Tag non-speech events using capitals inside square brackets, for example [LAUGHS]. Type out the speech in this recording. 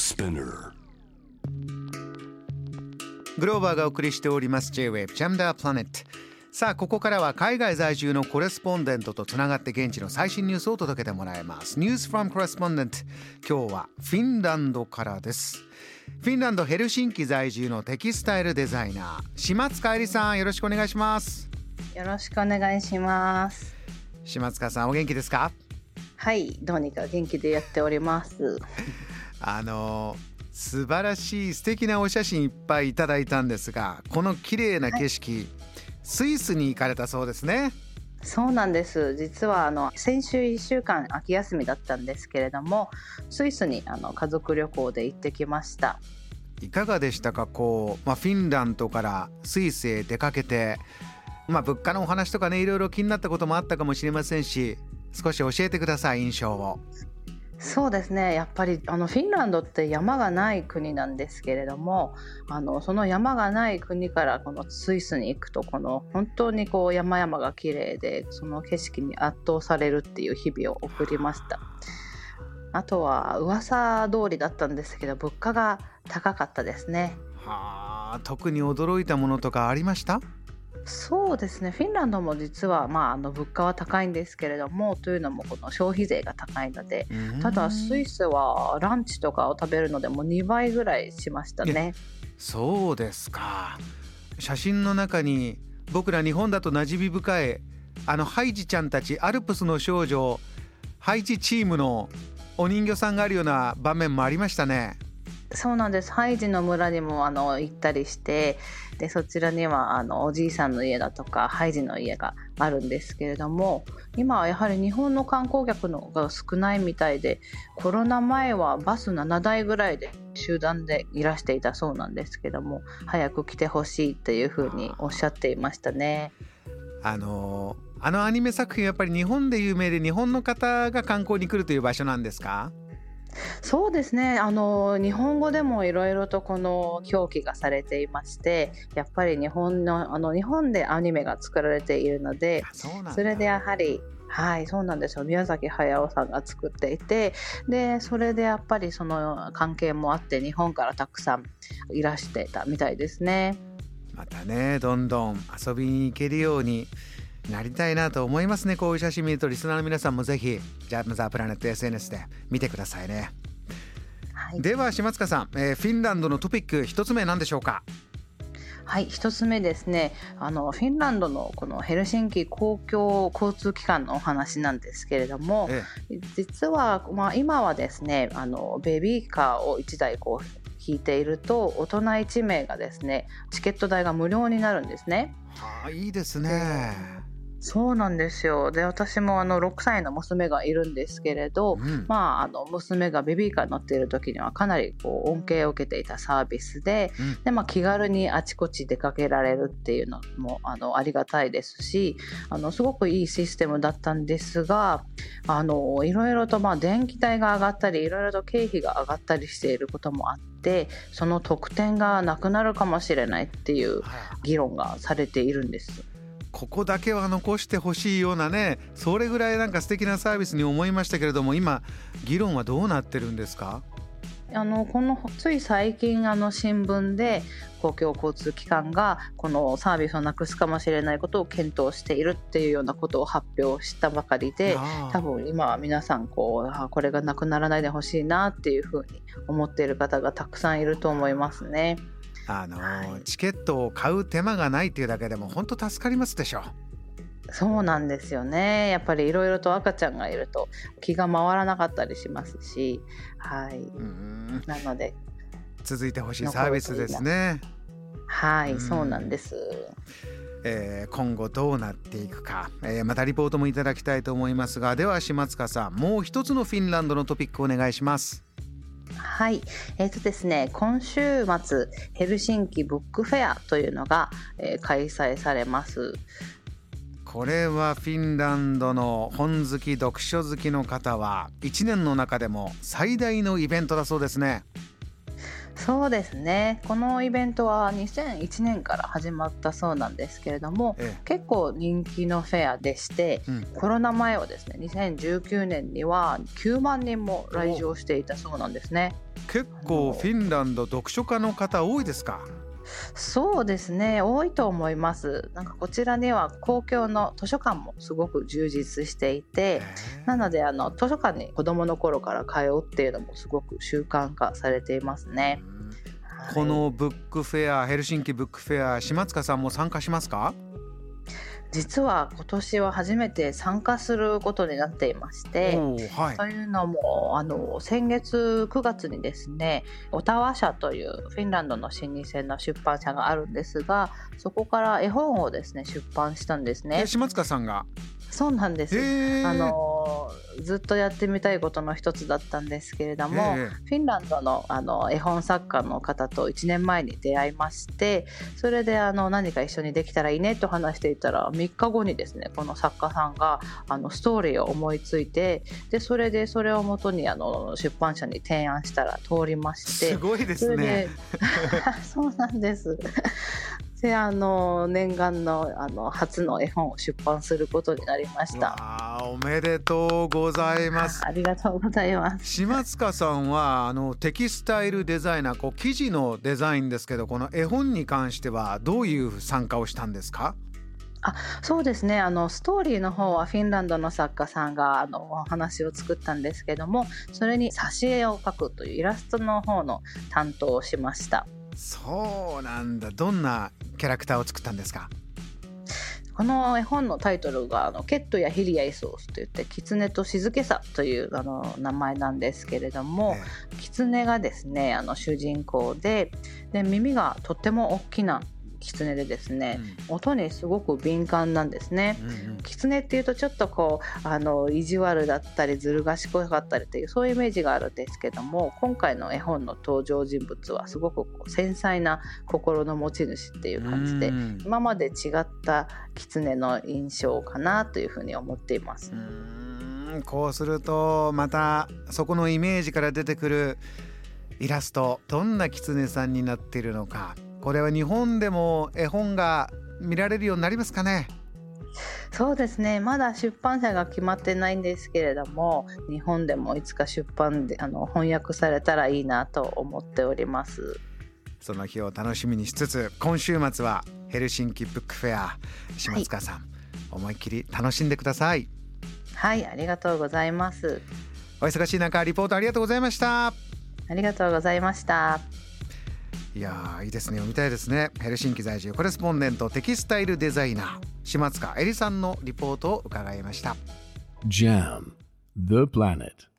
Spinner. グローバーがお送りしております J-Wave ジャムダープラネット。さあここからは海外在住のコレスポンデントとつながって現地の最新ニュースを届けてもらいます。ニュースフォームコレスポンデント今日はフィンランドからです。フィンランドヘルシンキ在住のテキスタイルデザイナー島塚えりさんよろしくお願いします。よろしくお願いします。島塚さんお元気ですか？はい、どうにか元気でやっております。あの素晴らしい素敵なお写真いっぱいいただいたんですがこの綺麗な景色、スイスに行かれたそうですねそうなんです。実はあの先週1週間秋休みだったんですけれども、スイスにあの家族旅行で行ってきました。いかがでしたかこう、まあ、フィンランドからスイスへ出かけて、まあ、物価のお話とかねいろいろ気になったこともあったかもしれませんし少し教えてください印象を。そうですね。やっぱりあのフィンランドって山がない国なんですけれども、あのその山がない国からこのスイスに行くとこの本当にこう山々が綺麗でその景色に圧倒されるっていう日々を送りました。あとは噂通りだったんですけど物価が高かったですね。はあ特に驚いたものとかありました？そうですねフィンランドも実は、まあ、あの物価は高いんですけれどもというのもこの消費税が高いのでただスイスはランチとかを食べるのでもう2倍ぐらいしましたね。そうですか写真の中に僕ら日本だと馴染み深いあのハイジちゃんたちアルプスの少女ハイジチームのお人形さんがあるような場面もありましたね。そうなんですハイジの村にもあの行ったりしてでそちらにはあのおじいさんの家だとかハイジの家があるんですけれども今はやはり日本の観光客のが少ないみたいでコロナ前はバス7台ぐらいで集団でいらしていたそうなんですけども早く来てほしいっていうふうにおっしゃっていましたね。あのあのアニメ作品やっぱり日本で有名で日本の方が観光に来るという場所なんですか？そうですね。あの日本語でもいろいろとこの表記がされていましてやっぱり日本のあの日本でアニメが作られているのでそれでやはりはいそうなんですよ。宮崎駿さんが作っていてでそれでやっぱりその関係もあって日本からたくさんいらしてたみたいですね。またねどんどん遊びに行けるようになりたいなと思いますね。こういう写真見るとリスナーの皆さんもぜひジャムザープラネット SNS で見てくださいね。はい。では島塚さん、えーフィンランドのトピック一つ目何でしょうか？はい、一つ目ですね。あのフィンランドのこのヘルシンキ公共交通機関のお話なんですけれども、え実は、まあ、今はですねあのベビーカーを1台こう引いていると大人1名がですねチケット代が無料になるんですね。はあいいですねそうなんですよ。で私もあの6歳の娘がいるんですけれど、うん。まあ、あの娘がベビーカーに乗っている時にはかなりこう恩恵を受けていたサービスでうん。で、まあ、気軽にあちこち出かけられるっていうのもあのありがたいですしあのすごくいいシステムだったんですがあのいろいろとまあ電気代が上がったりいろいろと経費が上がったりしていることもあってその特典がなくなるかもしれないっていうはあ議論がされているんです。ここだけは残してほしいようなねそれぐらいなんか素敵なサービスに思いましたけれども今議論はどうなってるんですか？あのこのつい最近あの新聞で公共交通機関がこのサービスをなくすかもしれないことを検討しているっていうようなことを発表したばかりで多分今は皆さんこうあこれがなくならないでほしいなっていうふうに思っている方がたくさんいると思いますね。あのはい。チケットを買う手間がないっていうだけでも本当助かりますでしょ。そうなんですよね。やっぱりいろいろと赤ちゃんがいると気が回らなかったりしますし、はい、うんなので。続いてほしいサービスですね、はい、うん。そうなんです。えー今後どうなっていくか、えーまたリポートもいただきたいと思いますがでは島塚さんもう一つのフィンランドのトピックお願いしますはい、えーとですね、今週末ヘルシンキブックフェアというのが、えー開催されます。これはフィンランドの本好き読書好きの方は1年の中でも最大のイベントだそうですねそうですね。このイベントは2001年から始まったそうなんですけれどもえ結構人気のフェアでしてえうん、コロナ前はですね2019年には9万人も来場していたそうなんですね。結構フィンランド読書家の方多いですか？そうですね。多いと思います。なんかこちらには公共の図書館もすごく充実していてなのであの図書館に子どもの頃から通うっていうのもすごく習慣化されていますね、このブックフェアヘルシンキブックフェア島塚さんも参加しますか？実は今年は初めて参加することになっていまして、はい、というのもあの先月9月にですねオタワ社というフィンランドの老舗の出版社があるんですがそこから絵本をですね出版したんですね。島塚さんが？そうなんです。あのずっとやってみたいことの一つだったんですけれども、フィンランドのあの絵本作家の方と1年前に出会いましてそれであの何か一緒にできたらいいねと話していたら3日後にですねこの作家さんがあのストーリーを思いついてでそれでそれをもとにあの出版社に提案したら通りましてすごいですね。そ [LAUGHS] うなんですであの念願のあの初の絵本を出版することになりました。おめでとうございます。ありがとうございます。島塚さんはあのテキスタイルデザイナーこう記事のデザインですけどこの絵本に関してはどういう参加をしたんですか？あそうですね。あのストーリーの方はフィンランドの作家さんがあのお話を作ったんですけどもそれに挿絵を描くというイラストの方の担当をしましたそうなんだ。どんなキャラクターを作ったんですか？この絵本のタイトルがあの「ケットやヒリアイソース」といって「狐と静けさ」というあの名前なんですけれども、えー、狐がですねあの主人公でで耳がとっても大きな狐でですね、うん、音にすごく敏感なんですね、うんうん、狐っていうとちょっとこうあの意地悪だったりずる賢かったりというそういうイメージがあるんですけども今回の絵本の登場人物はすごくこう繊細な心の持ち主っていう感じで、うん、今まで違った狐の印象かなというふうに思っています。うこうするとまたそこのイメージから出てくるイラストどんな狐さんになっているのかこれは日本でも絵本が見られるようになりますかね？そうですね。まだ出版社が決まってないんですけれども日本でもいつか出版であの翻訳されたらいいなと思っております。その日を楽しみにしつつ今週末はヘルシンキブックフェア島塚さん、はい、思いっきり楽しんでください。はいありがとうございます。お忙しい中リポートありがとうございました。ありがとうございましたいやいいですね。読みたいですね。ヘルシンキ在住コレスポンデントテキスタイルデザイナー島塚えりさんのリポートを伺いました。JAM The Planet.